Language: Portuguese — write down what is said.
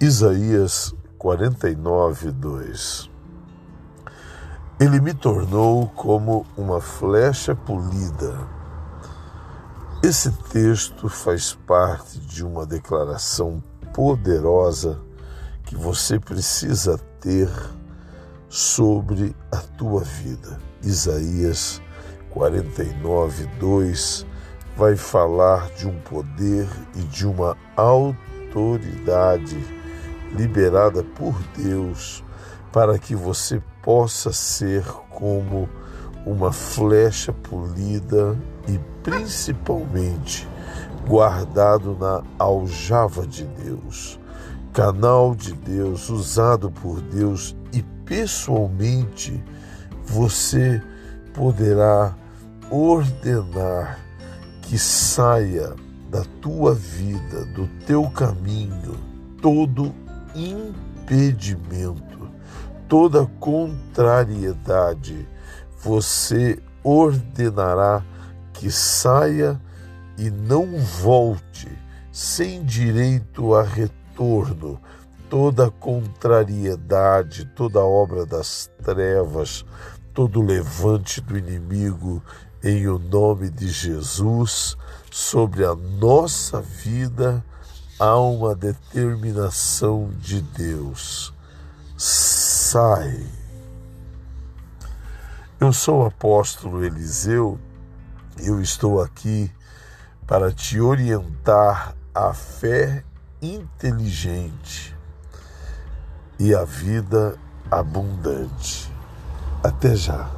Isaías 49, 2 Ele me tornou como uma flecha polida. Esse texto faz parte de uma declaração poderosa que você precisa ter sobre a tua vida. Isaías 49, 2 vai falar de um poder e de uma autoridade liberada por Deus para que você possa ser como uma flecha polida e principalmente guardado na aljava de Deus, canal de Deus usado por Deus e pessoalmente você poderá ordenar que saia da tua vida, do teu caminho, todo impedimento, toda contrariedade, você ordenará que saia e não volte, sem direito a retorno, toda contrariedade, toda obra das trevas, todo levante do inimigo, em o nome de Jesus, sobre a nossa vida há uma determinação de Deus. Sai. Eu sou o apóstolo Eliseu, eu estou aqui para te orientar a fé inteligente e a vida abundante. Até já.